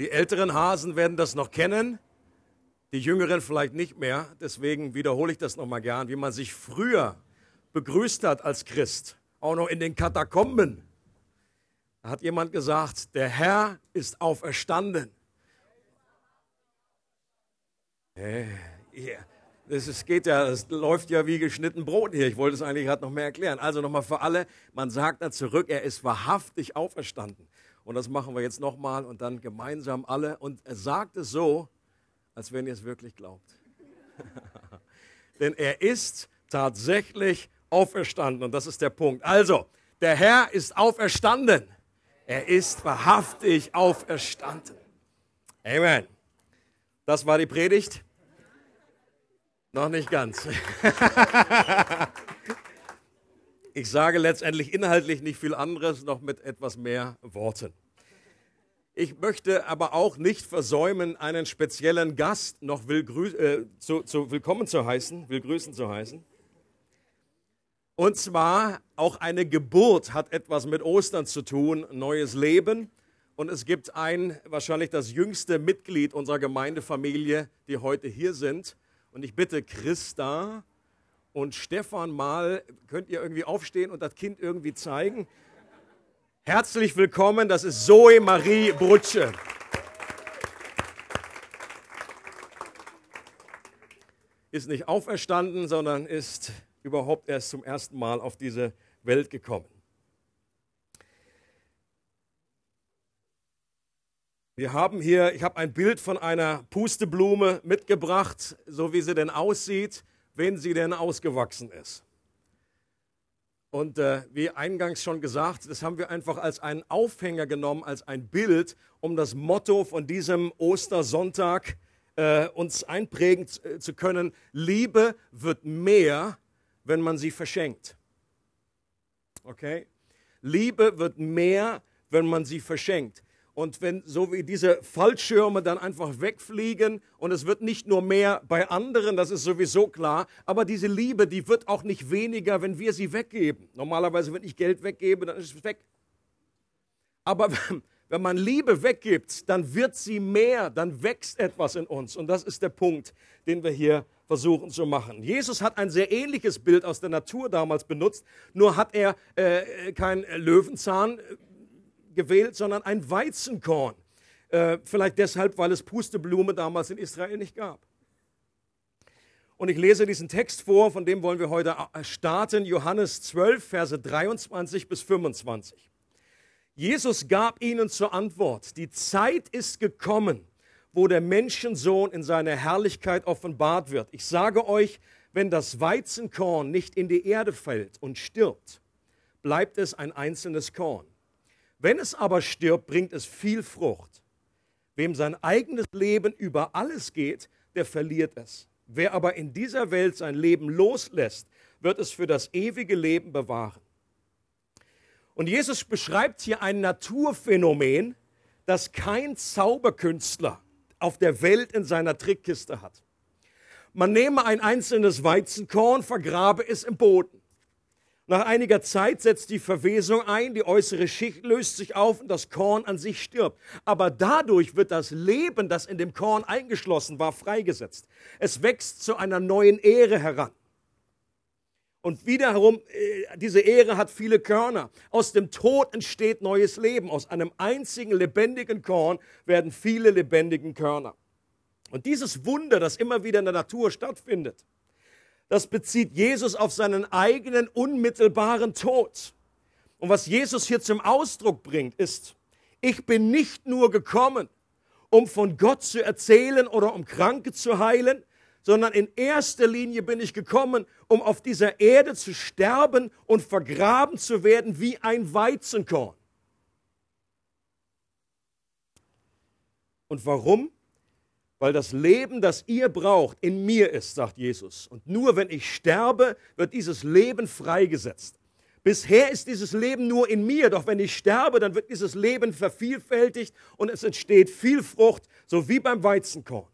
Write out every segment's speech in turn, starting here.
Die älteren Hasen werden das noch kennen, die jüngeren vielleicht nicht mehr. Deswegen wiederhole ich das nochmal gern, wie man sich früher begrüßt hat als Christ, auch noch in den Katakomben. Da hat jemand gesagt, der Herr ist auferstanden. Äh, yeah. Das geht ja, es läuft ja wie geschnitten Brot hier. Ich wollte es eigentlich gerade noch mehr erklären. Also nochmal für alle, man sagt da zurück, er ist wahrhaftig auferstanden. Und das machen wir jetzt nochmal und dann gemeinsam alle. Und er sagt es so, als wenn ihr es wirklich glaubt. Denn er ist tatsächlich auferstanden. Und das ist der Punkt. Also, der Herr ist auferstanden. Er ist wahrhaftig auferstanden. Amen. Das war die Predigt. Noch nicht ganz. ich sage letztendlich inhaltlich nicht viel anderes, noch mit etwas mehr Worten. Ich möchte aber auch nicht versäumen, einen speziellen Gast noch äh, zu, zu willkommen zu heißen, will grüßen zu heißen. Und zwar auch eine Geburt hat etwas mit Ostern zu tun, neues Leben. Und es gibt ein, wahrscheinlich das jüngste Mitglied unserer Gemeindefamilie, die heute hier sind. Und ich bitte Christa und Stefan mal, könnt ihr irgendwie aufstehen und das Kind irgendwie zeigen? Herzlich willkommen, das ist Zoe Marie Brutsche. Ist nicht auferstanden, sondern ist überhaupt erst zum ersten Mal auf diese Welt gekommen. Wir haben hier, ich habe ein Bild von einer Pusteblume mitgebracht, so wie sie denn aussieht, wenn sie denn ausgewachsen ist. Und äh, wie eingangs schon gesagt, das haben wir einfach als einen Aufhänger genommen, als ein Bild, um das Motto von diesem Ostersonntag äh, uns einprägen äh, zu können. Liebe wird mehr, wenn man sie verschenkt. Okay? Liebe wird mehr, wenn man sie verschenkt. Und wenn so wie diese Fallschirme dann einfach wegfliegen und es wird nicht nur mehr bei anderen, das ist sowieso klar, aber diese Liebe, die wird auch nicht weniger, wenn wir sie weggeben. Normalerweise, wenn ich Geld weggebe, dann ist es weg. Aber wenn man Liebe weggibt, dann wird sie mehr, dann wächst etwas in uns. Und das ist der Punkt, den wir hier versuchen zu machen. Jesus hat ein sehr ähnliches Bild aus der Natur damals benutzt, nur hat er äh, kein Löwenzahn gewählt, sondern ein Weizenkorn. Äh, vielleicht deshalb, weil es Pusteblume damals in Israel nicht gab. Und ich lese diesen Text vor, von dem wollen wir heute starten, Johannes 12, Verse 23 bis 25. Jesus gab ihnen zur Antwort, die Zeit ist gekommen, wo der Menschensohn in seiner Herrlichkeit offenbart wird. Ich sage euch, wenn das Weizenkorn nicht in die Erde fällt und stirbt, bleibt es ein einzelnes Korn. Wenn es aber stirbt, bringt es viel Frucht. Wem sein eigenes Leben über alles geht, der verliert es. Wer aber in dieser Welt sein Leben loslässt, wird es für das ewige Leben bewahren. Und Jesus beschreibt hier ein Naturphänomen, das kein Zauberkünstler auf der Welt in seiner Trickkiste hat. Man nehme ein einzelnes Weizenkorn, vergrabe es im Boden. Nach einiger Zeit setzt die Verwesung ein, die äußere Schicht löst sich auf und das Korn an sich stirbt. Aber dadurch wird das Leben, das in dem Korn eingeschlossen war, freigesetzt. Es wächst zu einer neuen Ehre heran. Und wiederum, äh, diese Ehre hat viele Körner. Aus dem Tod entsteht neues Leben. Aus einem einzigen lebendigen Korn werden viele lebendigen Körner. Und dieses Wunder, das immer wieder in der Natur stattfindet, das bezieht Jesus auf seinen eigenen unmittelbaren Tod. Und was Jesus hier zum Ausdruck bringt, ist, ich bin nicht nur gekommen, um von Gott zu erzählen oder um Kranke zu heilen, sondern in erster Linie bin ich gekommen, um auf dieser Erde zu sterben und vergraben zu werden wie ein Weizenkorn. Und warum? Weil das Leben, das ihr braucht, in mir ist, sagt Jesus. Und nur wenn ich sterbe, wird dieses Leben freigesetzt. Bisher ist dieses Leben nur in mir, doch wenn ich sterbe, dann wird dieses Leben vervielfältigt und es entsteht viel Frucht, so wie beim Weizenkorn.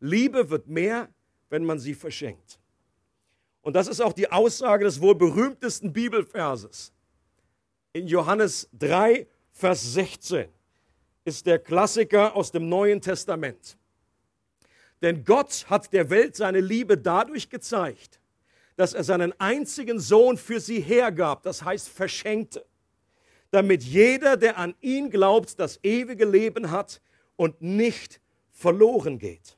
Liebe wird mehr, wenn man sie verschenkt. Und das ist auch die Aussage des wohl berühmtesten Bibelverses in Johannes 3, Vers 16. ist der Klassiker aus dem Neuen Testament. Denn Gott hat der Welt seine Liebe dadurch gezeigt, dass er seinen einzigen Sohn für sie hergab, das heißt verschenkte, damit jeder, der an ihn glaubt, das ewige Leben hat und nicht verloren geht.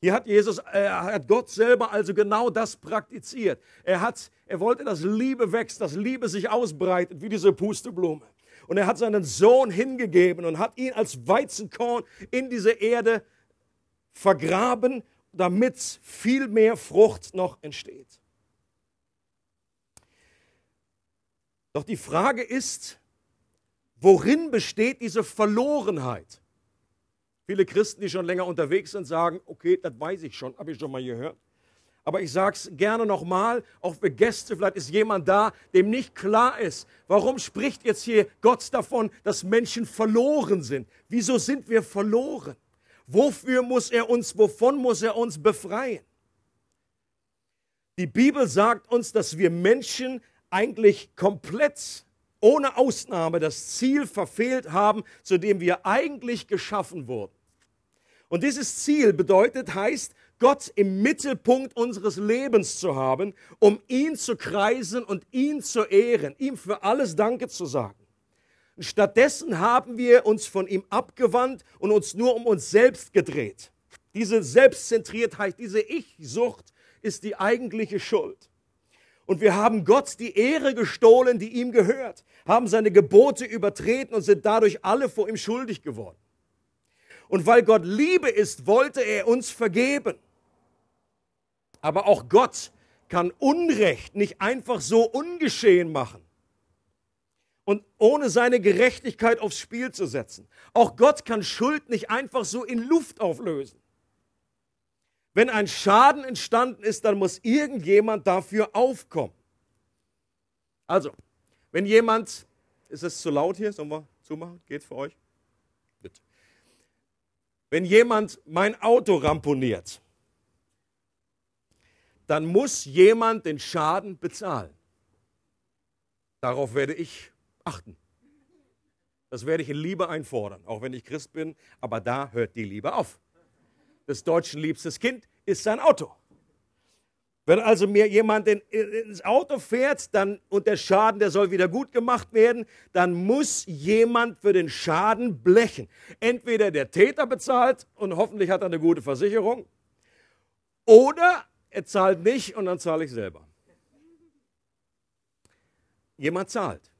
Hier hat Jesus, äh, hat Gott selber also genau das praktiziert. Er hat, er wollte, dass Liebe wächst, dass Liebe sich ausbreitet wie diese Pusteblume. Und er hat seinen Sohn hingegeben und hat ihn als Weizenkorn in diese Erde vergraben, damit viel mehr Frucht noch entsteht. Doch die Frage ist, worin besteht diese Verlorenheit? Viele Christen, die schon länger unterwegs sind, sagen, okay, das weiß ich schon, habe ich schon mal gehört. Aber ich sage es gerne nochmal, auch für Gäste, vielleicht ist jemand da, dem nicht klar ist, warum spricht jetzt hier Gott davon, dass Menschen verloren sind? Wieso sind wir verloren? Wofür muss er uns, wovon muss er uns befreien? Die Bibel sagt uns, dass wir Menschen eigentlich komplett ohne Ausnahme das Ziel verfehlt haben, zu dem wir eigentlich geschaffen wurden. Und dieses Ziel bedeutet, heißt, Gott im Mittelpunkt unseres Lebens zu haben, um ihn zu kreisen und ihn zu ehren, ihm für alles Danke zu sagen. Stattdessen haben wir uns von ihm abgewandt und uns nur um uns selbst gedreht. Diese Selbstzentriertheit, diese Ich-Sucht ist die eigentliche Schuld. Und wir haben Gott die Ehre gestohlen, die ihm gehört, haben seine Gebote übertreten und sind dadurch alle vor ihm schuldig geworden. Und weil Gott Liebe ist, wollte er uns vergeben. Aber auch Gott kann Unrecht nicht einfach so ungeschehen machen und ohne seine Gerechtigkeit aufs Spiel zu setzen. Auch Gott kann Schuld nicht einfach so in Luft auflösen. Wenn ein Schaden entstanden ist, dann muss irgendjemand dafür aufkommen. Also, wenn jemand, ist es zu laut hier? Sollen wir zumachen? Geht's für euch? Bitte. Wenn jemand mein Auto ramponiert, dann muss jemand den Schaden bezahlen. Darauf werde ich achten. Das werde ich in Liebe einfordern, auch wenn ich Christ bin, aber da hört die Liebe auf des Deutschen liebstes Kind ist sein Auto. Wenn also mir jemand in, ins Auto fährt dann, und der Schaden, der soll wieder gut gemacht werden, dann muss jemand für den Schaden blechen. Entweder der Täter bezahlt und hoffentlich hat er eine gute Versicherung, oder er zahlt nicht und dann zahle ich selber. Jemand zahlt.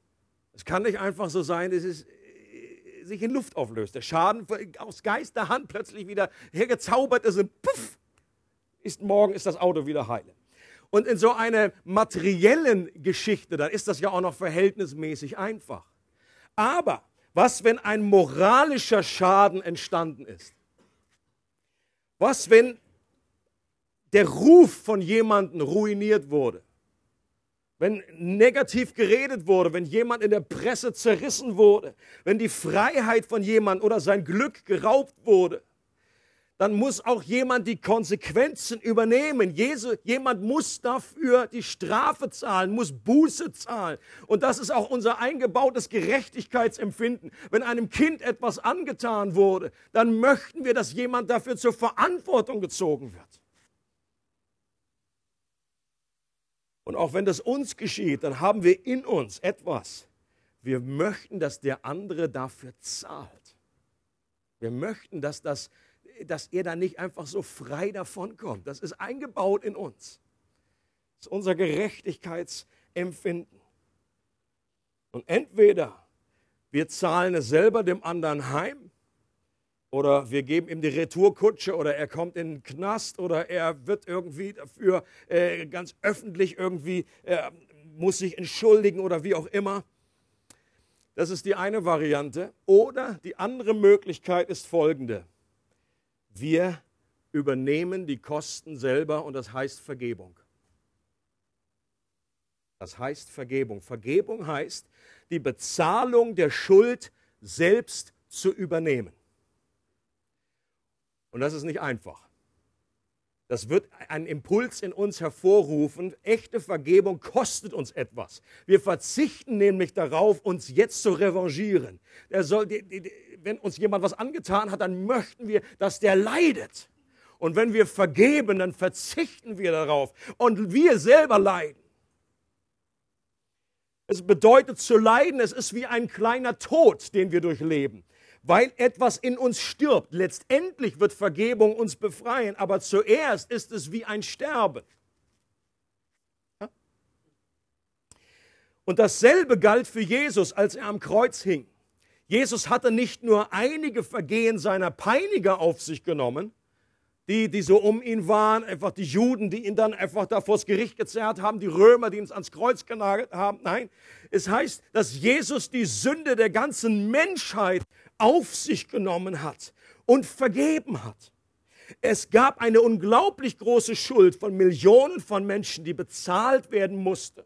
Es kann nicht einfach so sein, es ist sich in Luft auflöst. Der Schaden aus Geisterhand plötzlich wieder hergezaubert ist und puff, ist morgen ist das Auto wieder heile. Und in so einer materiellen Geschichte, dann ist das ja auch noch verhältnismäßig einfach. Aber was, wenn ein moralischer Schaden entstanden ist? Was, wenn der Ruf von jemandem ruiniert wurde? Wenn negativ geredet wurde, wenn jemand in der Presse zerrissen wurde, wenn die Freiheit von jemand oder sein Glück geraubt wurde, dann muss auch jemand die Konsequenzen übernehmen. Jesu, jemand muss dafür die Strafe zahlen, muss Buße zahlen. Und das ist auch unser eingebautes Gerechtigkeitsempfinden. Wenn einem Kind etwas angetan wurde, dann möchten wir, dass jemand dafür zur Verantwortung gezogen wird. Und auch wenn das uns geschieht, dann haben wir in uns etwas. Wir möchten, dass der andere dafür zahlt. Wir möchten, dass, das, dass er da nicht einfach so frei davonkommt. Das ist eingebaut in uns. Das ist unser Gerechtigkeitsempfinden. Und entweder wir zahlen es selber dem anderen heim oder wir geben ihm die Retourkutsche oder er kommt in den Knast oder er wird irgendwie dafür äh, ganz öffentlich irgendwie, äh, muss sich entschuldigen oder wie auch immer. Das ist die eine Variante. Oder die andere Möglichkeit ist folgende. Wir übernehmen die Kosten selber und das heißt Vergebung. Das heißt Vergebung. Vergebung heißt, die Bezahlung der Schuld selbst zu übernehmen. Und das ist nicht einfach. Das wird einen Impuls in uns hervorrufen. Echte Vergebung kostet uns etwas. Wir verzichten nämlich darauf, uns jetzt zu revanchieren. Soll, die, die, wenn uns jemand was angetan hat, dann möchten wir, dass der leidet. Und wenn wir vergeben, dann verzichten wir darauf. Und wir selber leiden. Es bedeutet zu leiden, es ist wie ein kleiner Tod, den wir durchleben weil etwas in uns stirbt. Letztendlich wird Vergebung uns befreien, aber zuerst ist es wie ein Sterben. Und dasselbe galt für Jesus, als er am Kreuz hing. Jesus hatte nicht nur einige Vergehen seiner Peiniger auf sich genommen, die, die so um ihn waren, einfach die Juden, die ihn dann einfach da vors Gericht gezerrt haben, die Römer, die ihn ans Kreuz genagelt haben. Nein, es heißt, dass Jesus die Sünde der ganzen Menschheit auf sich genommen hat und vergeben hat. Es gab eine unglaublich große Schuld von Millionen von Menschen, die bezahlt werden musste.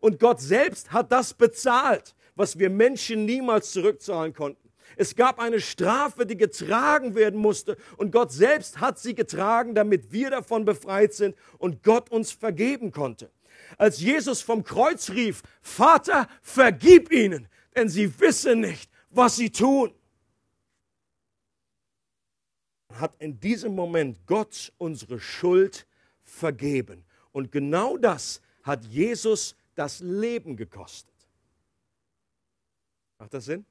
Und Gott selbst hat das bezahlt, was wir Menschen niemals zurückzahlen konnten. Es gab eine Strafe, die getragen werden musste und Gott selbst hat sie getragen, damit wir davon befreit sind und Gott uns vergeben konnte. Als Jesus vom Kreuz rief, Vater, vergib ihnen, denn sie wissen nicht, was sie tun hat in diesem Moment Gott unsere Schuld vergeben. Und genau das hat Jesus das Leben gekostet. Macht das Sinn?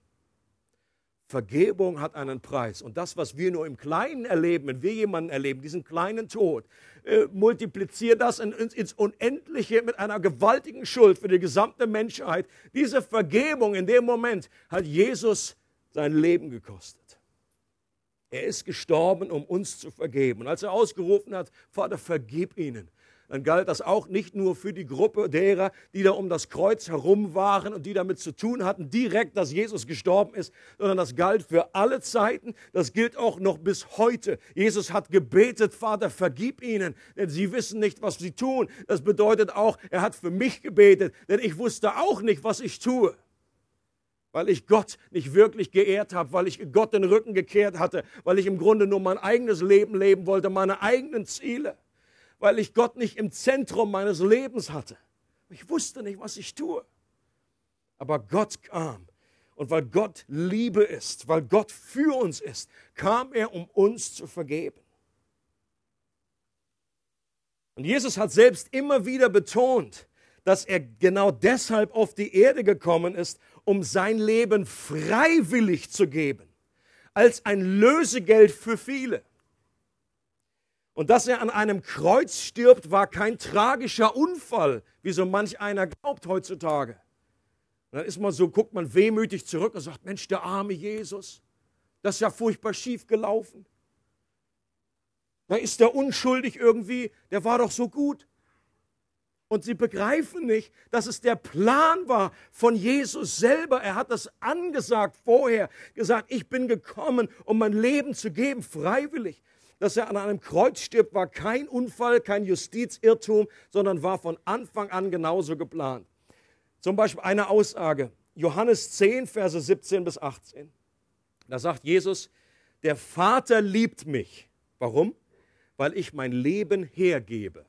Vergebung hat einen Preis. Und das, was wir nur im Kleinen erleben, wenn wir jemanden erleben, diesen kleinen Tod, äh, multipliziert das in, in, ins Unendliche mit einer gewaltigen Schuld für die gesamte Menschheit. Diese Vergebung in dem Moment hat Jesus sein Leben gekostet. Er ist gestorben, um uns zu vergeben. Und als er ausgerufen hat, Vater, vergib ihnen, dann galt das auch nicht nur für die Gruppe derer, die da um das Kreuz herum waren und die damit zu tun hatten, direkt, dass Jesus gestorben ist, sondern das galt für alle Zeiten. Das gilt auch noch bis heute. Jesus hat gebetet, Vater, vergib ihnen, denn sie wissen nicht, was sie tun. Das bedeutet auch, er hat für mich gebetet, denn ich wusste auch nicht, was ich tue weil ich Gott nicht wirklich geehrt habe, weil ich Gott den Rücken gekehrt hatte, weil ich im Grunde nur mein eigenes Leben leben wollte, meine eigenen Ziele, weil ich Gott nicht im Zentrum meines Lebens hatte. Ich wusste nicht, was ich tue. Aber Gott kam. Und weil Gott Liebe ist, weil Gott für uns ist, kam er, um uns zu vergeben. Und Jesus hat selbst immer wieder betont, dass er genau deshalb auf die Erde gekommen ist, um sein Leben freiwillig zu geben, als ein Lösegeld für viele. Und dass er an einem Kreuz stirbt, war kein tragischer Unfall, wie so manch einer glaubt heutzutage. Und dann ist man so, guckt man wehmütig zurück und sagt, Mensch, der arme Jesus, das ist ja furchtbar schief gelaufen. Da ist der unschuldig irgendwie, der war doch so gut. Und sie begreifen nicht, dass es der Plan war von Jesus selber. Er hat das angesagt vorher, gesagt, ich bin gekommen, um mein Leben zu geben, freiwillig. Dass er an einem Kreuz stirbt, war kein Unfall, kein Justizirrtum, sondern war von Anfang an genauso geplant. Zum Beispiel eine Aussage, Johannes 10, Verse 17 bis 18. Da sagt Jesus, der Vater liebt mich. Warum? Weil ich mein Leben hergebe.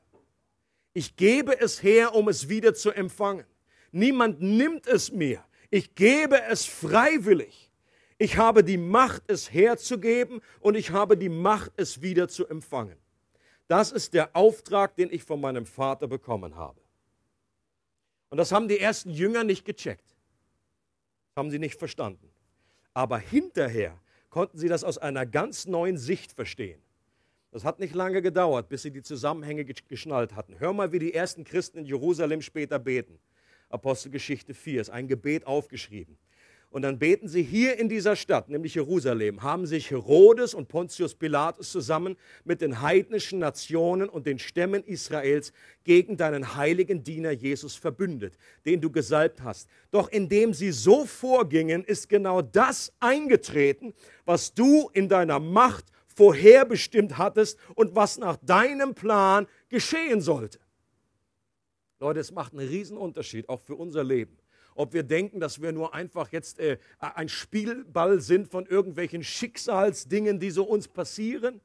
Ich gebe es her, um es wieder zu empfangen. Niemand nimmt es mir. Ich gebe es freiwillig. Ich habe die Macht, es herzugeben und ich habe die Macht, es wieder zu empfangen. Das ist der Auftrag, den ich von meinem Vater bekommen habe. Und das haben die ersten Jünger nicht gecheckt. Das haben sie nicht verstanden. Aber hinterher konnten sie das aus einer ganz neuen Sicht verstehen. Das hat nicht lange gedauert, bis sie die Zusammenhänge geschnallt hatten. Hör mal, wie die ersten Christen in Jerusalem später beten. Apostelgeschichte 4 ist ein Gebet aufgeschrieben. Und dann beten sie hier in dieser Stadt, nämlich Jerusalem, haben sich Herodes und Pontius Pilatus zusammen mit den heidnischen Nationen und den Stämmen Israels gegen deinen heiligen Diener Jesus verbündet, den du gesalbt hast. Doch indem sie so vorgingen, ist genau das eingetreten, was du in deiner Macht vorherbestimmt hattest und was nach deinem Plan geschehen sollte. Leute, es macht einen riesen Unterschied, auch für unser Leben. Ob wir denken, dass wir nur einfach jetzt äh, ein Spielball sind von irgendwelchen Schicksalsdingen, die so uns passieren,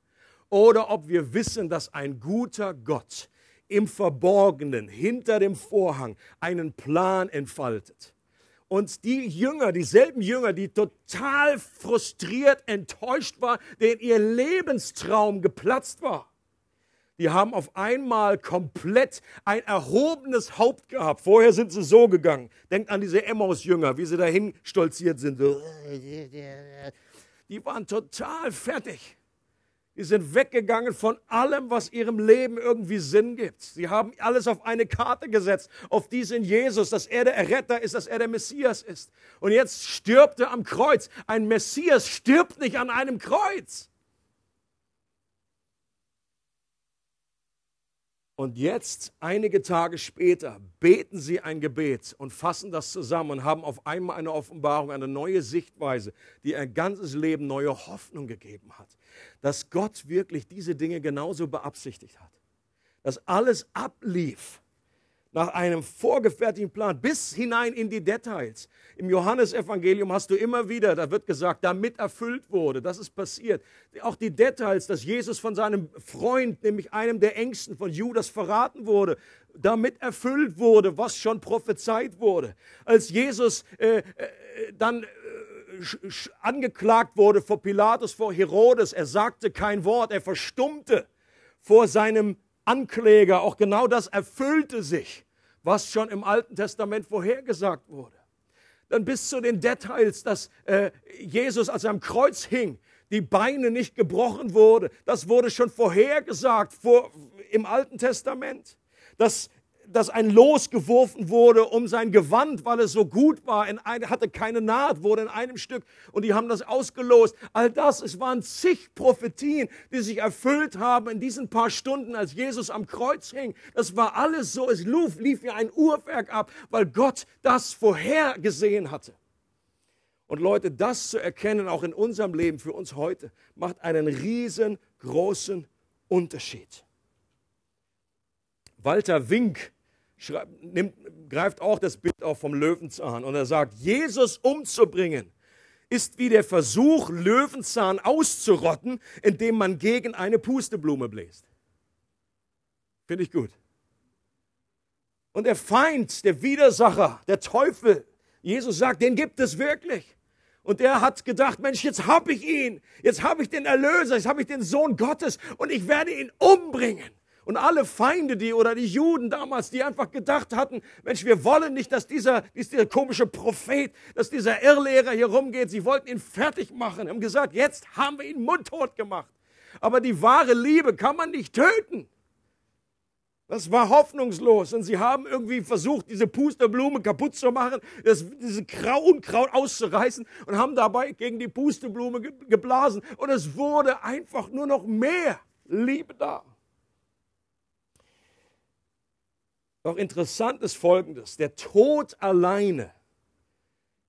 oder ob wir wissen, dass ein guter Gott im Verborgenen, hinter dem Vorhang, einen Plan entfaltet. Und die Jünger, dieselben Jünger, die total frustriert, enttäuscht waren, denen ihr Lebenstraum geplatzt war, die haben auf einmal komplett ein erhobenes Haupt gehabt. Vorher sind sie so gegangen. Denkt an diese Emmaus-Jünger, wie sie dahin stolziert sind. Die waren total fertig. Die sind weggegangen von allem, was ihrem Leben irgendwie Sinn gibt. Sie haben alles auf eine Karte gesetzt, auf diesen Jesus, dass er der Erretter ist, dass er der Messias ist. Und jetzt stirbt er am Kreuz. Ein Messias stirbt nicht an einem Kreuz. Und jetzt, einige Tage später, beten sie ein Gebet und fassen das zusammen und haben auf einmal eine Offenbarung, eine neue Sichtweise, die ein ganzes Leben neue Hoffnung gegeben hat. Dass Gott wirklich diese Dinge genauso beabsichtigt hat. Dass alles ablief nach einem vorgefertigten Plan bis hinein in die Details. Im Johannesevangelium hast du immer wieder, da wird gesagt, damit erfüllt wurde, das ist passiert. Auch die Details, dass Jesus von seinem Freund, nämlich einem der Ängsten von Judas verraten wurde, damit erfüllt wurde, was schon prophezeit wurde. Als Jesus äh, äh, dann äh, angeklagt wurde vor Pilatus, vor Herodes, er sagte kein Wort, er verstummte vor seinem Ankläger. Auch genau das erfüllte sich, was schon im Alten Testament vorhergesagt wurde. Dann bis zu den Details, dass äh, Jesus, als er am Kreuz hing, die Beine nicht gebrochen wurde. Das wurde schon vorhergesagt vor, im Alten Testament. Dass dass ein Los geworfen wurde um sein Gewand, weil es so gut war, in ein, hatte keine Naht, wurde in einem Stück und die haben das ausgelost. All das, es waren zig Prophetien, die sich erfüllt haben in diesen paar Stunden, als Jesus am Kreuz hing. Das war alles so, es lief, lief wie ein Uhrwerk ab, weil Gott das vorhergesehen hatte. Und Leute, das zu erkennen, auch in unserem Leben, für uns heute, macht einen riesengroßen Unterschied. Walter Wink nimmt, greift auch das Bild auf vom Löwenzahn und er sagt, Jesus umzubringen ist wie der Versuch, Löwenzahn auszurotten, indem man gegen eine Pusteblume bläst. Finde ich gut. Und der Feind, der Widersacher, der Teufel, Jesus sagt, den gibt es wirklich. Und er hat gedacht, Mensch, jetzt habe ich ihn, jetzt habe ich den Erlöser, jetzt habe ich den Sohn Gottes und ich werde ihn umbringen. Und alle Feinde, die oder die Juden damals, die einfach gedacht hatten, Mensch, wir wollen nicht, dass dieser, dieser komische Prophet, dass dieser Irrlehrer hier rumgeht. Sie wollten ihn fertig machen, haben gesagt, jetzt haben wir ihn mundtot gemacht. Aber die wahre Liebe kann man nicht töten. Das war hoffnungslos und sie haben irgendwie versucht, diese Pusteblume kaputt zu machen, das, diese Unkraut auszureißen und haben dabei gegen die Pusteblume geblasen und es wurde einfach nur noch mehr Liebe da. Doch interessant ist Folgendes. Der Tod alleine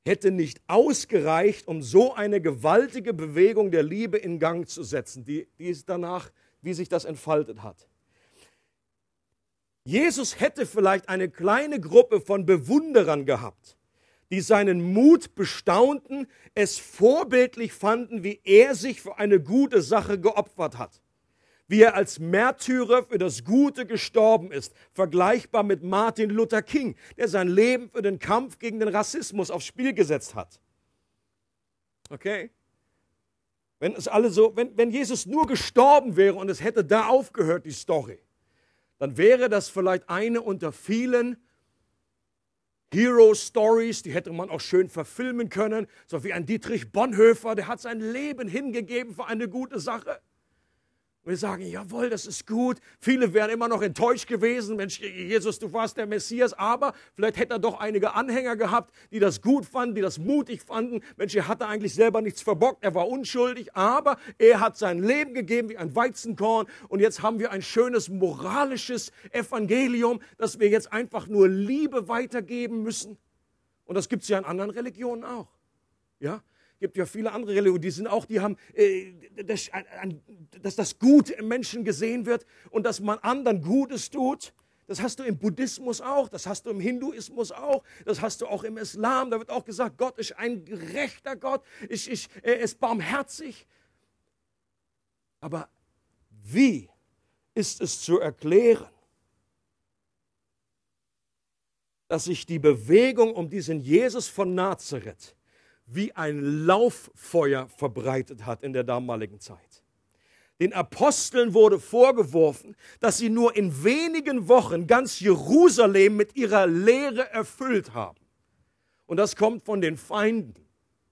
hätte nicht ausgereicht, um so eine gewaltige Bewegung der Liebe in Gang zu setzen, die, die ist danach, wie sich das entfaltet hat. Jesus hätte vielleicht eine kleine Gruppe von Bewunderern gehabt, die seinen Mut bestaunten, es vorbildlich fanden, wie er sich für eine gute Sache geopfert hat wie er als Märtyrer für das Gute gestorben ist, vergleichbar mit Martin Luther King, der sein Leben für den Kampf gegen den Rassismus aufs Spiel gesetzt hat. Okay? Wenn es alle so, wenn, wenn Jesus nur gestorben wäre und es hätte da aufgehört, die Story, dann wäre das vielleicht eine unter vielen Hero Stories, die hätte man auch schön verfilmen können, so wie ein Dietrich Bonhoeffer, der hat sein Leben hingegeben für eine gute Sache. Wir sagen, jawohl, das ist gut. Viele wären immer noch enttäuscht gewesen, Mensch, Jesus, du warst der Messias, aber vielleicht hätte er doch einige Anhänger gehabt, die das gut fanden, die das mutig fanden. Mensch, er hatte eigentlich selber nichts verbockt, er war unschuldig, aber er hat sein Leben gegeben wie ein Weizenkorn und jetzt haben wir ein schönes moralisches Evangelium, dass wir jetzt einfach nur Liebe weitergeben müssen. Und das gibt es ja in anderen Religionen auch. Ja, gibt ja viele andere Religionen, die sind auch, die haben, äh, dass, dass das Gute im Menschen gesehen wird und dass man anderen Gutes tut. Das hast du im Buddhismus auch, das hast du im Hinduismus auch, das hast du auch im Islam. Da wird auch gesagt, Gott ist ein gerechter Gott, ich, ich, er ist barmherzig. Aber Wie ist es zu erklären, dass sich die Bewegung um diesen Jesus von Nazareth wie ein Lauffeuer verbreitet hat in der damaligen Zeit? Den Aposteln wurde vorgeworfen, dass sie nur in wenigen Wochen ganz Jerusalem mit ihrer Lehre erfüllt haben. Und das kommt von den Feinden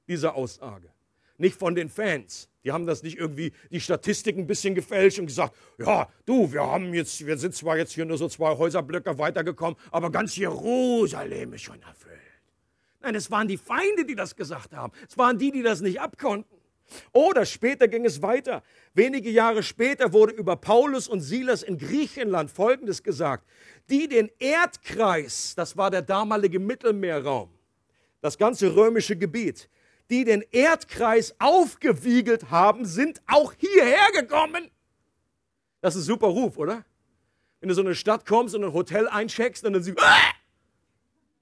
dieser Aussage, nicht von den Fans. Die haben das nicht irgendwie die Statistiken ein bisschen gefälscht und gesagt, ja, du, wir haben jetzt, wir sind zwar jetzt hier nur so zwei Häuserblöcke weitergekommen, aber ganz Jerusalem ist schon erfüllt. Nein, es waren die Feinde, die das gesagt haben. Es waren die, die das nicht abkonnten. Oder später ging es weiter. Wenige Jahre später wurde über Paulus und Silas in Griechenland Folgendes gesagt. Die den Erdkreis, das war der damalige Mittelmeerraum, das ganze römische Gebiet, die den Erdkreis aufgewiegelt haben, sind auch hierher gekommen. Das ist ein super Ruf, oder? Wenn du so eine Stadt kommst und ein Hotel eincheckst und dann siehst ah!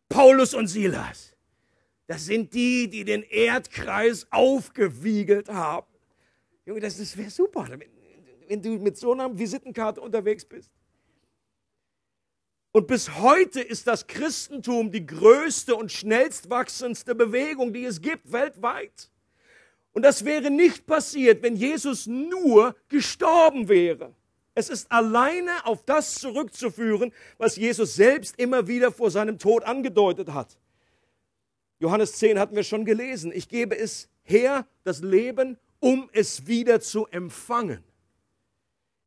Paulus und Silas. Das sind die, die den Erdkreis aufgewiegelt haben. Junge, das, das wäre super, wenn, du mit so einer Visitenkarte unterwegs bist. Und bis heute ist das Christentum die größte und schnellst wachsendste Bewegung, die es gibt weltweit. Und das wäre nicht passiert, wenn Jesus nur gestorben wäre. Es ist alleine auf das zurückzuführen, was Jesus selbst immer wieder vor seinem Tod angedeutet hat. Johannes 10 hatten wir schon gelesen. Ich gebe es her, das Leben, um es wieder zu empfangen.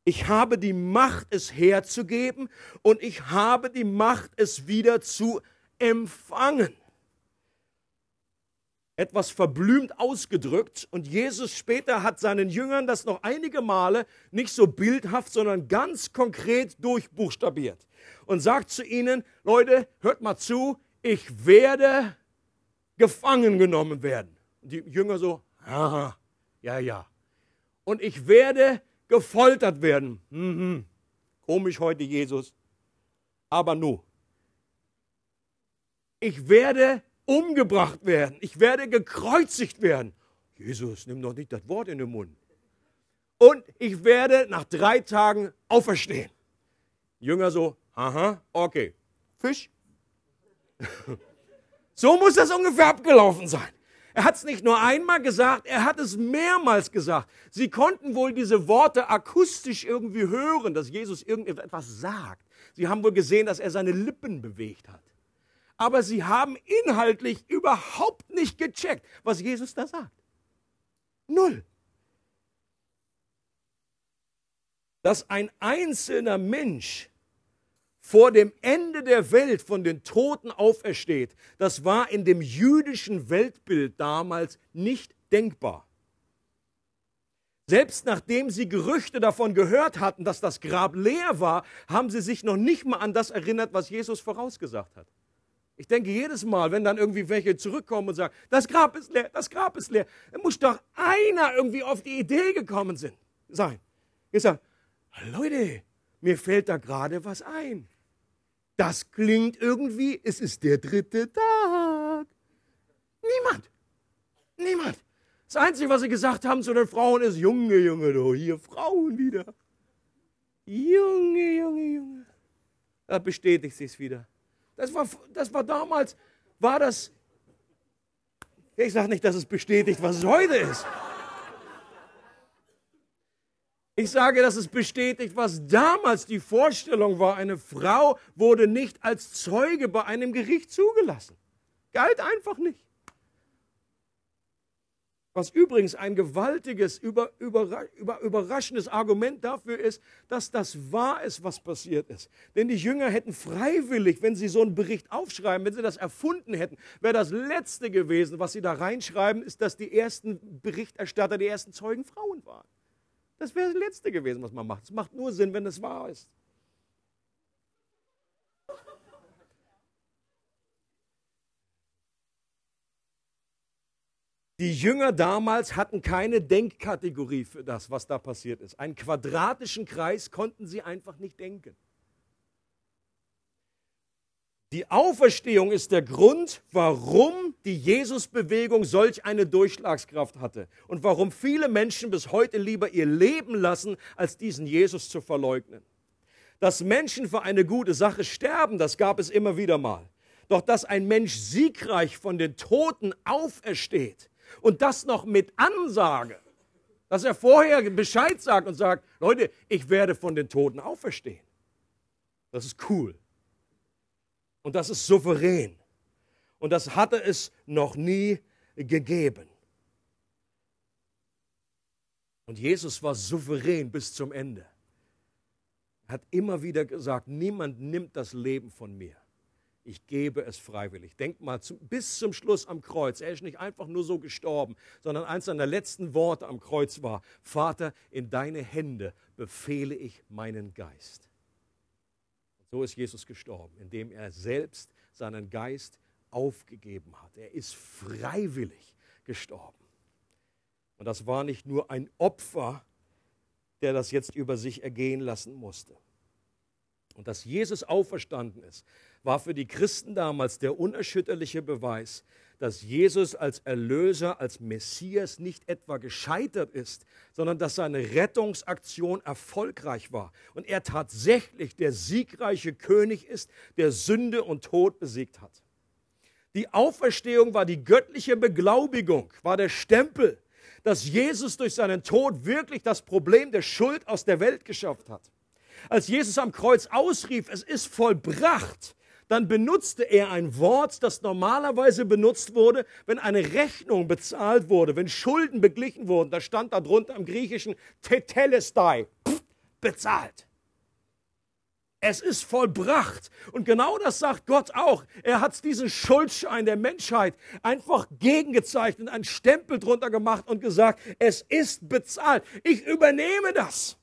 Ich habe die Macht, es herzugeben und ich habe die Macht, es wieder zu empfangen. Etwas verblümt ausgedrückt und Jesus später hat seinen Jüngern das noch einige Male nicht so bildhaft, sondern ganz konkret durchbuchstabiert und sagt zu ihnen, Leute, hört mal zu, ich werde gefangen genommen werden. Und die Jünger so, aha, ja, ja. Und ich werde gefoltert werden. Mhm. Komisch heute, Jesus. Aber nu. Ich werde umgebracht werden. Ich werde gekreuzigt werden. Jesus, nimm doch nicht das Wort in den Mund. Und ich werde nach drei Tagen auferstehen. Jünger so, aha, okay. Fisch? So muss das ungefähr abgelaufen sein. Er hat es nicht nur einmal gesagt, er hat es mehrmals gesagt. Sie konnten wohl diese Worte akustisch irgendwie hören, dass Jesus irgendetwas sagt. Sie haben wohl gesehen, dass er seine Lippen bewegt hat. Aber sie haben inhaltlich überhaupt nicht gecheckt, was Jesus da sagt. Null. Dass ein einzelner Mensch vor dem Ende der Welt von den Toten aufersteht, das war in dem jüdischen Weltbild damals nicht denkbar. Selbst nachdem sie Gerüchte davon gehört hatten, dass das Grab leer war, haben sie sich noch nicht mal an das erinnert, was Jesus vorausgesagt hat. Ich denke jedes Mal, wenn dann irgendwie welche zurückkommen und sagen, das Grab ist leer, das Grab ist leer, dann muss doch einer irgendwie auf die Idee gekommen sein. Ich sage, Leute, mir fällt da gerade was ein. Das klingt irgendwie, es ist der dritte Tag. Niemand. Niemand. Das Einzige, was sie gesagt haben zu den Frauen ist, Junge, Junge, du, hier Frauen wieder. Junge, Junge, Junge. Da bestätigt sich es wieder. Das war, das war damals, war das, ich sage nicht, dass es bestätigt, was es heute ist. Ich sage, dass es bestätigt, was damals die Vorstellung war. Eine Frau wurde nicht als Zeuge bei einem Gericht zugelassen. Galt einfach nicht. Was übrigens ein gewaltiges, über, über, über, überraschendes Argument dafür ist, dass das wahr ist, was passiert ist. Denn die Jünger hätten freiwillig, wenn sie so einen Bericht aufschreiben, wenn sie das erfunden hätten, wäre das Letzte gewesen, was sie da reinschreiben, ist, dass die ersten Berichterstatter, die ersten Zeugen Frauen waren. Das wäre das Letzte gewesen, was man macht. Es macht nur Sinn, wenn es wahr ist. Die Jünger damals hatten keine Denkkategorie für das, was da passiert ist. Einen quadratischen Kreis konnten sie einfach nicht denken. Die Auferstehung ist der Grund, warum die Jesusbewegung solch eine Durchschlagskraft hatte und warum viele Menschen bis heute lieber ihr Leben lassen, als diesen Jesus zu verleugnen. Dass Menschen für eine gute Sache sterben, das gab es immer wieder mal. Doch dass ein Mensch siegreich von den Toten aufersteht und das noch mit Ansage, dass er vorher Bescheid sagt und sagt, Leute, ich werde von den Toten auferstehen. Das ist cool. Und das ist souverän. Und das hatte es noch nie gegeben. Und Jesus war souverän bis zum Ende. Er hat immer wieder gesagt, niemand nimmt das Leben von mir. Ich gebe es freiwillig. Denkt mal zum, bis zum Schluss am Kreuz. Er ist nicht einfach nur so gestorben, sondern eins seiner letzten Worte am Kreuz war, Vater, in deine Hände befehle ich meinen Geist. So ist Jesus gestorben, indem er selbst seinen Geist aufgegeben hat. Er ist freiwillig gestorben. Und das war nicht nur ein Opfer, der das jetzt über sich ergehen lassen musste. Und dass Jesus auferstanden ist, war für die Christen damals der unerschütterliche Beweis, dass Jesus als Erlöser, als Messias nicht etwa gescheitert ist, sondern dass seine Rettungsaktion erfolgreich war und er tatsächlich der siegreiche König ist, der Sünde und Tod besiegt hat. Die Auferstehung war die göttliche Beglaubigung, war der Stempel, dass Jesus durch seinen Tod wirklich das Problem der Schuld aus der Welt geschafft hat. Als Jesus am Kreuz ausrief, es ist vollbracht, dann benutzte er ein Wort, das normalerweise benutzt wurde, wenn eine Rechnung bezahlt wurde, wenn Schulden beglichen wurden. Da stand da drunter im Griechischen Tetelestai, bezahlt. Es ist vollbracht. Und genau das sagt Gott auch. Er hat diesen Schuldschein der Menschheit einfach gegengezeichnet, einen Stempel drunter gemacht und gesagt, es ist bezahlt. Ich übernehme das.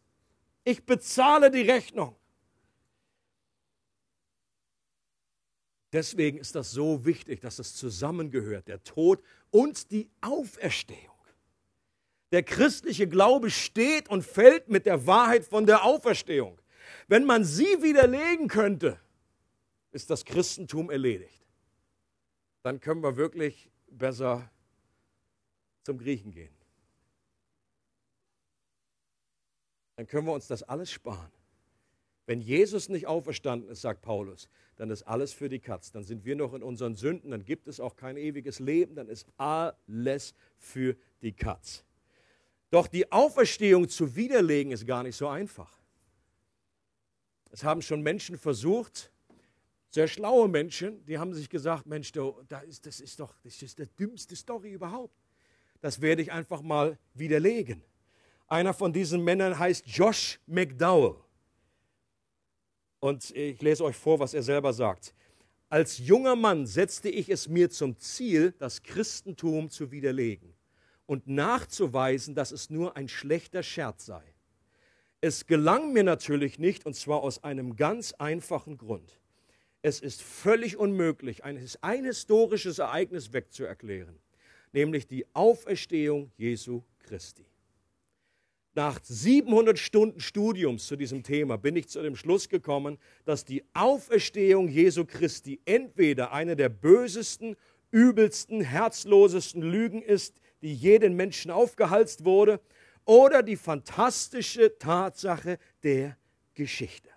Ich bezahle die Rechnung. Deswegen ist das so wichtig, dass es zusammengehört, der Tod und die Auferstehung. Der christliche Glaube steht und fällt mit der Wahrheit von der Auferstehung. Wenn man sie widerlegen könnte, ist das Christentum erledigt. Dann können wir wirklich besser zum Griechen gehen. Dann können wir uns das alles sparen. Wenn Jesus nicht auferstanden ist, sagt Paulus, dann ist alles für die Katz. Dann sind wir noch in unseren Sünden, dann gibt es auch kein ewiges Leben, dann ist alles für die Katz. Doch die Auferstehung zu widerlegen ist gar nicht so einfach. Es haben schon Menschen versucht, sehr schlaue Menschen, die haben sich gesagt, Mensch, das ist, doch das ist die dümmste Story überhaupt. Das werde ich einfach mal widerlegen. Einer von diesen Männern heißt Josh McDowell. Und ich lese euch vor, was er selber sagt. Als junger Mann setzte ich es mir zum Ziel, das Christentum zu widerlegen und nachzuweisen, dass es nur ein schlechter Scherz sei. Es gelang mir natürlich nicht, und zwar aus einem ganz einfachen Grund. Es ist völlig unmöglich, ein, ein historisches Ereignis wegzuerklären, nämlich die Auferstehung Jesu Christi. Nach 700 Stunden Studiums zu diesem Thema bin ich zu dem Schluss gekommen, dass die Auferstehung Jesu Christi entweder eine der bösesten, übelsten, herzlosesten Lügen ist, die jeden Menschen aufgehalst wurde, oder die fantastische Tatsache der Geschichte.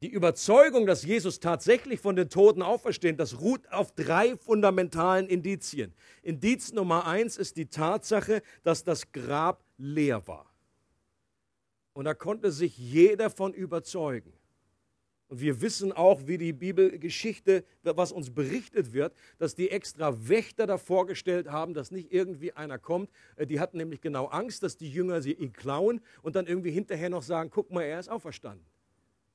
Die Überzeugung, dass Jesus tatsächlich von den Toten aufersteht, das ruht auf drei fundamentalen Indizien. Indiz Nummer eins ist die Tatsache, dass das Grab leer war. Und da konnte sich jeder von überzeugen. Und wir wissen auch, wie die Bibelgeschichte, was uns berichtet wird, dass die extra Wächter davor gestellt haben, dass nicht irgendwie einer kommt. Äh, die hatten nämlich genau Angst, dass die Jünger sie ihn klauen und dann irgendwie hinterher noch sagen, guck mal, er ist auferstanden.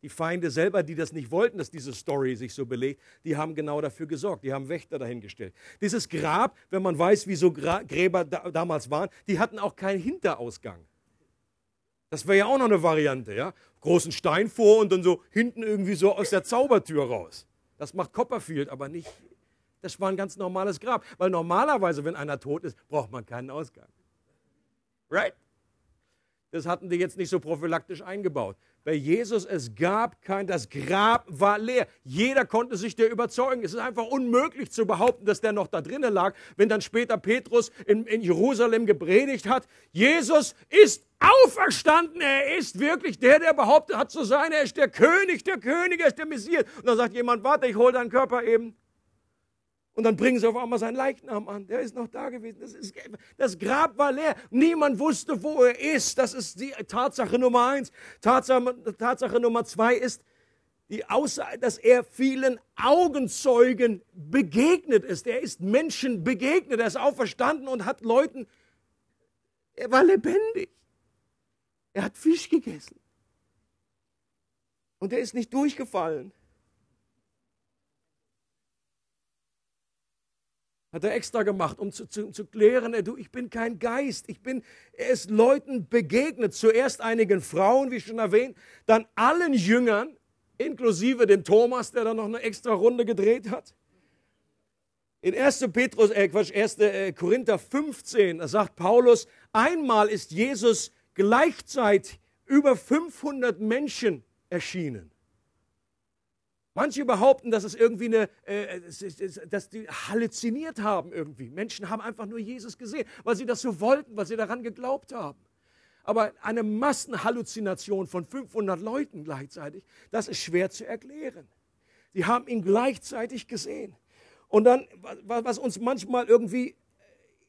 Die Feinde selber, die das nicht wollten, dass diese Story sich so belegt, die haben genau dafür gesorgt. Die haben Wächter dahingestellt. Dieses Grab, wenn man weiß, wie so Gräber da, damals waren, die hatten auch keinen Hinterausgang. Das wäre ja auch noch eine Variante, ja? Großen Stein vor und dann so hinten irgendwie so aus der Zaubertür raus. Das macht Copperfield, aber nicht. Das war ein ganz normales Grab. Weil normalerweise, wenn einer tot ist, braucht man keinen Ausgang. Right? Das hatten die jetzt nicht so prophylaktisch eingebaut. Bei Jesus, es gab kein, das Grab war leer. Jeder konnte sich der überzeugen. Es ist einfach unmöglich zu behaupten, dass der noch da drinnen lag, wenn dann später Petrus in, in Jerusalem gepredigt hat. Jesus ist auferstanden. Er ist wirklich der, der behauptet hat zu sein. Er ist der König, der König, er ist der Messias. Und dann sagt jemand, warte, ich hole deinen Körper eben. Und dann bringen sie auf einmal seinen Leichnam an. Der ist noch da gewesen. Das, ist, das, Grab war leer. Niemand wusste, wo er ist. Das ist die Tatsache Nummer eins. Tatsache, Tatsache Nummer zwei ist die Aussage, dass er vielen Augenzeugen begegnet ist. Er ist Menschen begegnet. Er ist auferstanden und hat Leuten, er war lebendig. Er hat Fisch gegessen. Und er ist nicht durchgefallen. Hat er extra gemacht, um zu, zu, zu klären, du, ich bin kein Geist. Ich bin, er ist Leuten begegnet. Zuerst einigen Frauen, wie schon erwähnt, dann allen Jüngern, inklusive dem Thomas, der dann noch eine extra Runde gedreht hat. In 1. Petrus, äh, Quatsch, 1. Äh, Korinther 15, da sagt Paulus, einmal ist Jesus gleichzeitig über 500 Menschen erschienen. Manche behaupten, dass es irgendwie eine, äh, dass die halluziniert haben irgendwie. Menschen haben einfach nur Jesus gesehen, weil sie das so wollten, weil sie daran geglaubt haben. Aber eine Massenhalluzination von 500 Leuten gleichzeitig, das ist schwer zu erklären. Die haben ihn gleichzeitig gesehen. Und dann, was uns manchmal irgendwie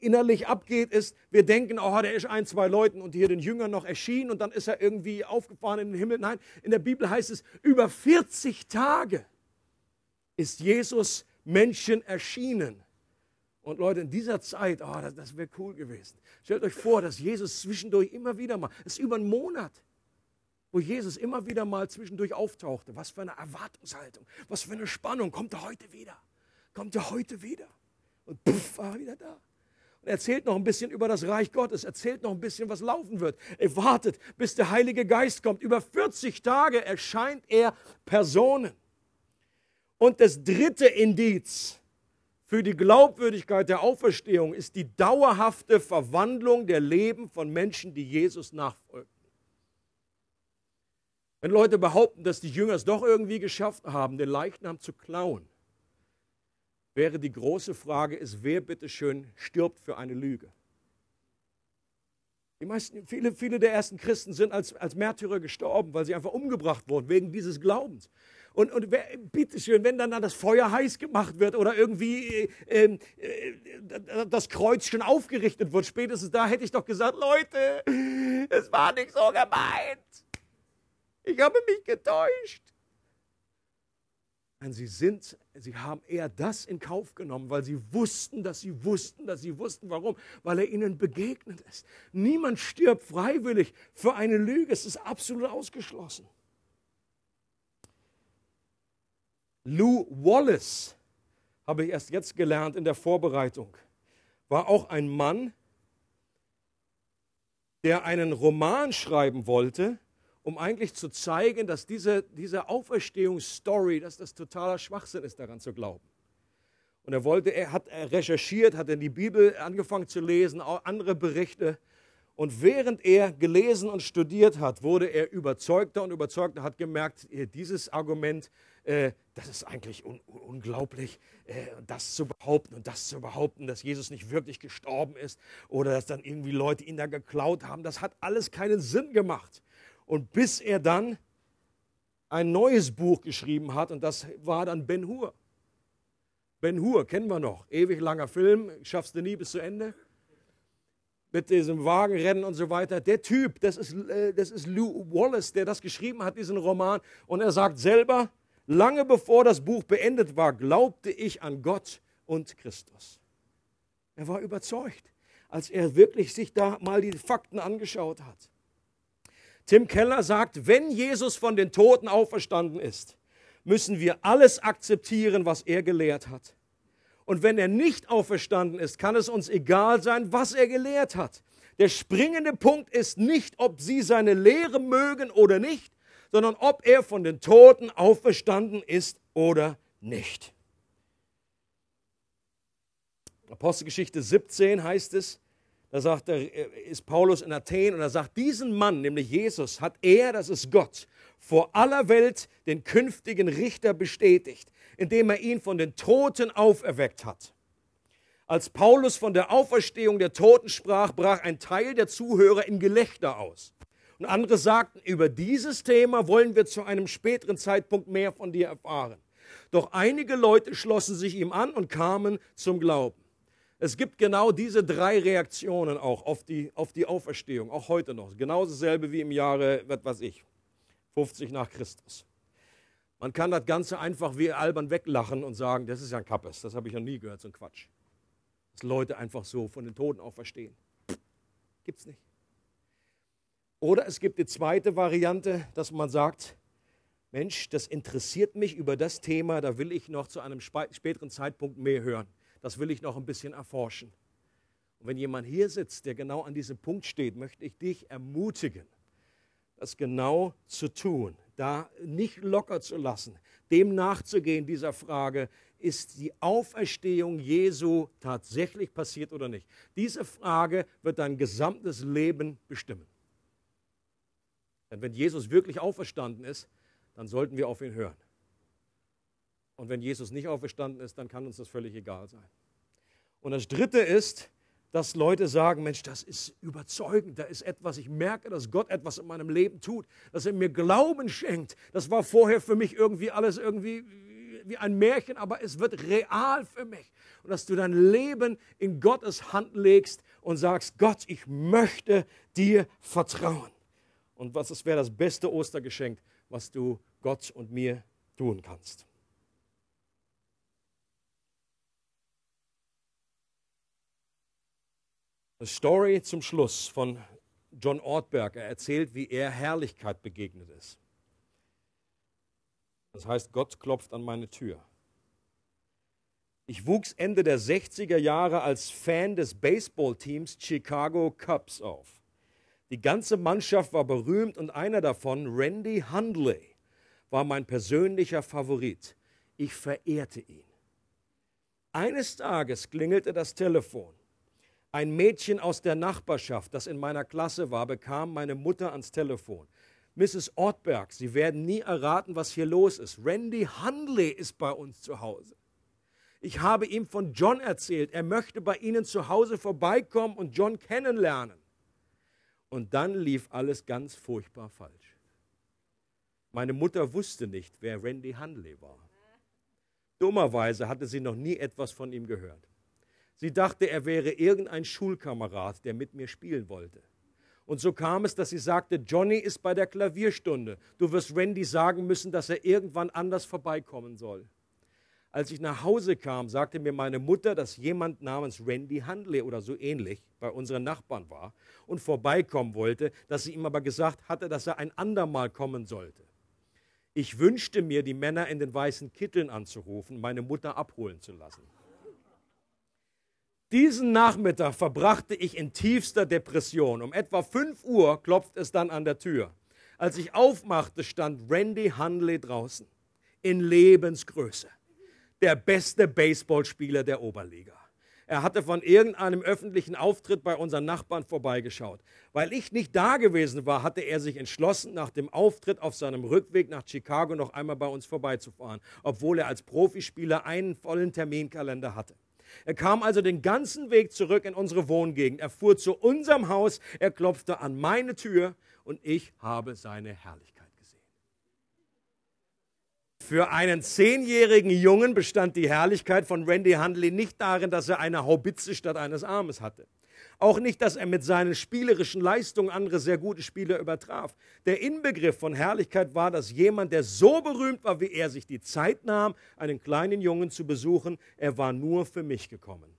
innerlich abgeht, ist, wir denken, oh, der ist ein, zwei Leuten und hier den Jüngern noch erschienen und dann ist er irgendwie aufgefahren in den Himmel. Nein, in der Bibel heißt es, über 40 Tage ist Jesus Menschen erschienen. Und Leute, in dieser Zeit, oh, das, das wäre cool gewesen. Stellt euch vor, dass Jesus zwischendurch immer wieder mal, es ist über einen Monat, wo Jesus immer wieder mal zwischendurch auftauchte. Was für eine Erwartungshaltung, was für eine Spannung. Kommt er heute wieder? Kommt er heute wieder? Und puff, war er wieder da erzählt noch ein bisschen über das Reich Gottes, erzählt noch ein bisschen, was laufen wird. Er wartet, bis der Heilige Geist kommt. Über 40 Tage erscheint er Personen. Und das dritte Indiz für die Glaubwürdigkeit der Auferstehung ist die dauerhafte Verwandlung der Leben von Menschen, die Jesus nachfolgen. Wenn Leute behaupten, dass die Jünger es doch irgendwie geschafft haben, den Leichnam zu klauen, wäre die große Frage, ist, wer bitteschön stirbt für eine Lüge? Die meisten, viele, viele der ersten Christen sind als, als Märtyrer gestorben, weil sie einfach umgebracht wurden wegen dieses Glaubens. Und, und wer, bitteschön, wenn dann, das Feuer heiß gemacht wird oder irgendwie äh, äh, das Kreuz schon aufgerichtet wird, spätestens da hätte ich doch gesagt, Leute, es war nicht so gemeint. Ich habe mich getäuscht. Nein, sie sind, sie haben eher das in Kauf genommen, weil sie wussten, dass sie wussten, dass sie wussten, warum, weil er ihnen begegnet ist. Niemand stirbt freiwillig für eine Lüge, es ist absolut ausgeschlossen. Lou Wallace, habe ich erst jetzt gelernt in der Vorbereitung, war auch ein Mann, der einen Roman schreiben wollte, um eigentlich zu zeigen, dass diese, diese Auferstehungsstory, dass das totaler Schwachsinn ist, daran zu glauben. Und er wollte, er hat recherchiert, hat in die Bibel angefangen zu lesen, auch andere Berichte. Und während er gelesen und studiert hat, wurde er überzeugter und überzeugter, hat gemerkt, dieses Argument, äh, das ist eigentlich un unglaublich, äh, das zu behaupten und das zu behaupten, dass Jesus nicht wirklich gestorben ist oder dass dann irgendwie Leute ihn da geklaut haben, das hat alles keinen Sinn gemacht. Und bis er dann ein neues Buch geschrieben hat, und das war dann Ben Hur. Ben Hur kennen wir noch, ewig langer Film, schaffst du nie bis zu Ende. Mit diesem Wagenrennen und so weiter. Der Typ, das ist, äh, das ist Lou Wallace, der das geschrieben hat, diesen Roman. Und er sagt selber, lange bevor das Buch beendet war, glaubte ich an Gott und Christus. Er war überzeugt, als er wirklich sich da mal die Fakten angeschaut hat. Tim Keller sagt, wenn Jesus von den Toten auferstanden ist, müssen wir alles akzeptieren, was er gelehrt hat. Und wenn er nicht auferstanden ist, kann es uns egal sein, was er gelehrt hat. Der springende Punkt ist nicht, ob sie seine Lehre mögen oder nicht, sondern ob er von den Toten auferstanden ist oder nicht. Apostelgeschichte 17 heißt es, da sagt er, ist Paulus in Athen und er sagt, diesen Mann, nämlich Jesus, hat er, das ist Gott, vor aller Welt den künftigen Richter bestätigt, indem er ihn von den Toten auferweckt hat. Als Paulus von der Auferstehung der Toten sprach, brach ein Teil der Zuhörer in Gelächter aus. Und andere sagten, über dieses Thema wollen wir zu einem späteren Zeitpunkt mehr von dir erfahren. Doch einige Leute schlossen sich ihm an und kamen zum Glauben. Es gibt genau diese drei Reaktionen auch auf die, auf die Auferstehung, auch heute noch. Genau dasselbe wie im Jahre, was weiß ich, 50 nach Christus. Man kann das Ganze einfach wie albern weglachen und sagen, das ist ja ein Kappes, das habe ich noch nie gehört, so ein Quatsch. Dass Leute einfach so von den Toten auferstehen. Gibt es nicht. Oder es gibt die zweite Variante, dass man sagt, Mensch, das interessiert mich über das Thema, da will ich noch zu einem späteren Zeitpunkt mehr hören das will ich noch ein bisschen erforschen. Und wenn jemand hier sitzt, der genau an diesem Punkt steht, möchte ich dich ermutigen, das genau zu tun, da nicht locker zu lassen, dem nachzugehen, dieser Frage, ist die Auferstehung Jesu tatsächlich passiert oder nicht? Diese Frage wird dein gesamtes Leben bestimmen. Denn wenn Jesus wirklich auferstanden ist, dann sollten wir auf ihn hören. Und wenn Jesus nicht auferstanden ist, dann kann uns das völlig egal sein. Und das Dritte ist, dass Leute sagen, Mensch, das ist überzeugend, da ist etwas, ich merke, dass Gott etwas in meinem Leben tut, dass er mir Glauben schenkt. Das war vorher für mich irgendwie alles irgendwie wie ein Märchen, aber es wird real für mich. Und dass du dein Leben in Gottes Hand legst und sagst, Gott, ich möchte dir vertrauen. Und was wäre das beste Ostergeschenk, was du Gott und mir tun kannst. Eine Story zum Schluss von John Ortberg. Er erzählt, wie er Herrlichkeit begegnet ist. Das heißt, Gott klopft an meine Tür. Ich wuchs Ende der 60er Jahre als Fan des Baseballteams Chicago Cubs auf. Die ganze Mannschaft war berühmt und einer davon, Randy Hundley, war mein persönlicher Favorit. Ich verehrte ihn. Eines Tages klingelte das Telefon. Ein Mädchen aus der Nachbarschaft, das in meiner Klasse war, bekam meine Mutter ans Telefon. Mrs. Ortberg, Sie werden nie erraten, was hier los ist. Randy Hundley ist bei uns zu Hause. Ich habe ihm von John erzählt, er möchte bei Ihnen zu Hause vorbeikommen und John kennenlernen. Und dann lief alles ganz furchtbar falsch. Meine Mutter wusste nicht, wer Randy Hundley war. Dummerweise hatte sie noch nie etwas von ihm gehört. Sie dachte, er wäre irgendein Schulkamerad, der mit mir spielen wollte. Und so kam es, dass sie sagte, Johnny ist bei der Klavierstunde. Du wirst Randy sagen müssen, dass er irgendwann anders vorbeikommen soll. Als ich nach Hause kam, sagte mir meine Mutter, dass jemand namens Randy Handley oder so ähnlich bei unseren Nachbarn war und vorbeikommen wollte, dass sie ihm aber gesagt hatte, dass er ein andermal kommen sollte. Ich wünschte mir, die Männer in den weißen Kitteln anzurufen, meine Mutter abholen zu lassen. Diesen Nachmittag verbrachte ich in tiefster Depression. Um etwa 5 Uhr klopft es dann an der Tür. Als ich aufmachte, stand Randy Hundley draußen. In Lebensgröße. Der beste Baseballspieler der Oberliga. Er hatte von irgendeinem öffentlichen Auftritt bei unseren Nachbarn vorbeigeschaut. Weil ich nicht da gewesen war, hatte er sich entschlossen, nach dem Auftritt auf seinem Rückweg nach Chicago noch einmal bei uns vorbeizufahren, obwohl er als Profispieler einen vollen Terminkalender hatte. Er kam also den ganzen Weg zurück in unsere Wohngegend. Er fuhr zu unserem Haus, er klopfte an meine Tür und ich habe seine Herrlichkeit gesehen. Für einen zehnjährigen Jungen bestand die Herrlichkeit von Randy Hundley nicht darin, dass er eine Haubitze statt eines Armes hatte. Auch nicht, dass er mit seinen spielerischen Leistungen andere sehr gute Spieler übertraf. Der Inbegriff von Herrlichkeit war, dass jemand, der so berühmt war wie er, sich die Zeit nahm, einen kleinen Jungen zu besuchen. Er war nur für mich gekommen.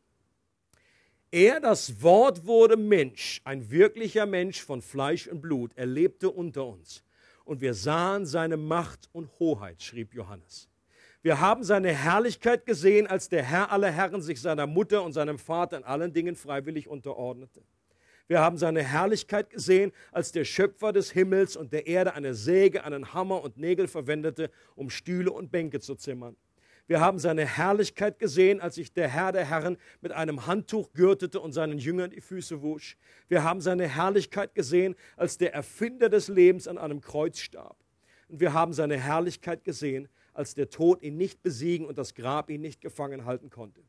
Er, das Wort wurde Mensch, ein wirklicher Mensch von Fleisch und Blut. Er lebte unter uns. Und wir sahen seine Macht und Hoheit, schrieb Johannes. Wir haben seine Herrlichkeit gesehen, als der Herr aller Herren sich seiner Mutter und seinem Vater in allen Dingen freiwillig unterordnete. Wir haben seine Herrlichkeit gesehen, als der Schöpfer des Himmels und der Erde eine Säge, einen Hammer und Nägel verwendete, um Stühle und Bänke zu zimmern. Wir haben seine Herrlichkeit gesehen, als sich der Herr der Herren mit einem Handtuch gürtete und seinen Jüngern die Füße wusch. Wir haben seine Herrlichkeit gesehen, als der Erfinder des Lebens an einem Kreuz starb. Und wir haben seine Herrlichkeit gesehen, als der Tod ihn nicht besiegen und das Grab ihn nicht gefangen halten konnte.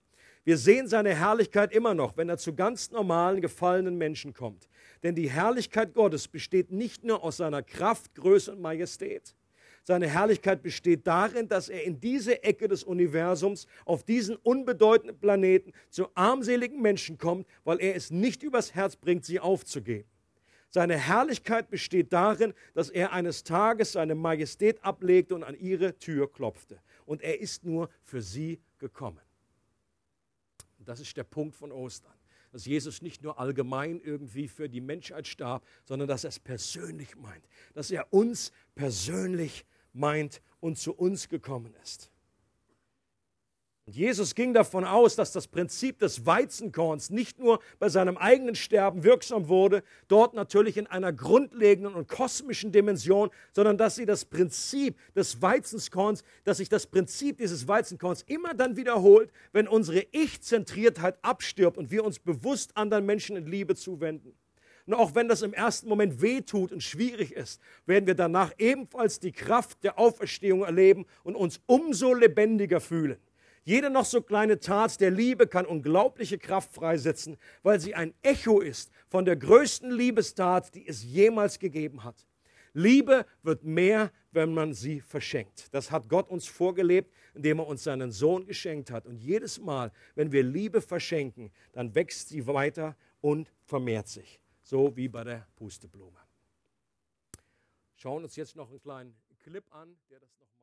Wir sehen seine Herrlichkeit immer noch, wenn er zu ganz normalen, gefallenen Menschen kommt. Denn die Herrlichkeit Gottes besteht nicht nur aus seiner Kraft, Größe und Majestät, seine Herrlichkeit besteht darin, dass er in diese Ecke des Universums, auf diesen unbedeutenden Planeten, zu armseligen Menschen kommt, weil er es nicht übers Herz bringt, sie aufzugeben. Seine Herrlichkeit besteht darin, dass er eines Tages seine Majestät ablegte und an ihre Tür klopfte. Und er ist nur für sie gekommen. Das ist der Punkt von Ostern. Dass Jesus nicht nur allgemein irgendwie für die Menschheit starb, sondern dass er es persönlich meint. Dass er uns persönlich meint und zu uns gekommen ist. Und Jesus ging davon aus, dass das Prinzip des Weizenkorns nicht nur bei seinem eigenen Sterben wirksam wurde, dort natürlich in einer grundlegenden und kosmischen Dimension, sondern dass sie das Prinzip des Weizenkorns, dass sich das Prinzip dieses Weizenkorns immer dann wiederholt, wenn unsere Ich-Zentriertheit abstirbt und wir uns bewusst anderen Menschen in Liebe zuwenden. Und auch wenn das im ersten Moment wehtut und schwierig ist, werden wir danach ebenfalls die Kraft der Auferstehung erleben und uns umso lebendiger fühlen. Jede noch so kleine Tat der Liebe kann unglaubliche Kraft freisetzen, weil sie ein Echo ist von der größten Liebestat, die es jemals gegeben hat. Liebe wird mehr, wenn man sie verschenkt. Das hat Gott uns vorgelebt, indem er uns seinen Sohn geschenkt hat. Und jedes Mal, wenn wir Liebe verschenken, dann wächst sie weiter und vermehrt sich so wie bei der Pusteblume. Schauen uns jetzt noch einen kleinen Clip an, der das nochmal.